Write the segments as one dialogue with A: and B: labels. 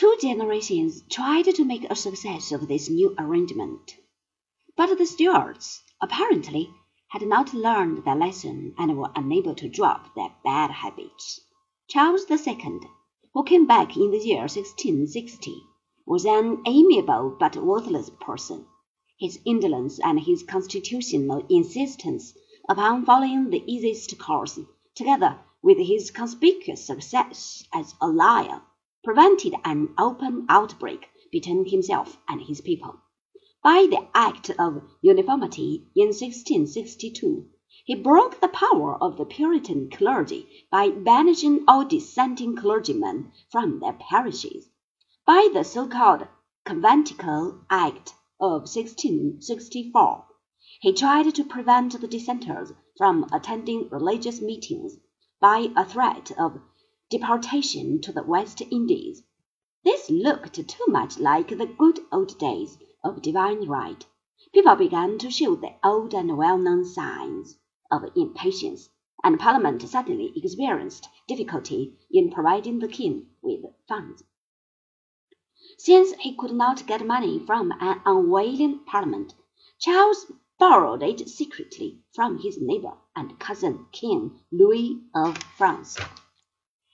A: Two generations tried to make a success of this new arrangement, but the Stuarts, apparently, had not learned their lesson and were unable to drop their bad habits. Charles II, who came back in the year 1660, was an amiable but worthless person. His indolence and his constitutional insistence upon following the easiest course, together with his conspicuous success as a liar, prevented an open outbreak between himself and his people. By the Act of Uniformity in 1662, he broke the power of the Puritan clergy by banishing all dissenting clergymen from their parishes. By the so-called Conventicle Act of 1664, he tried to prevent the dissenters from attending religious meetings by a threat of deportation to the West Indies. This looked too much like the good old days of divine right. People began to show the old and well-known signs of impatience, and Parliament suddenly experienced difficulty in providing the king with funds. Since he could not get money from an unwilling Parliament, Charles borrowed it secretly from his neighbor and cousin King Louis of France.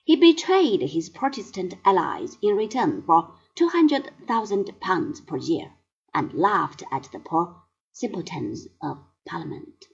A: He betrayed his Protestant allies in return for two hundred thousand pounds per year, and laughed at the poor simpletons of Parliament.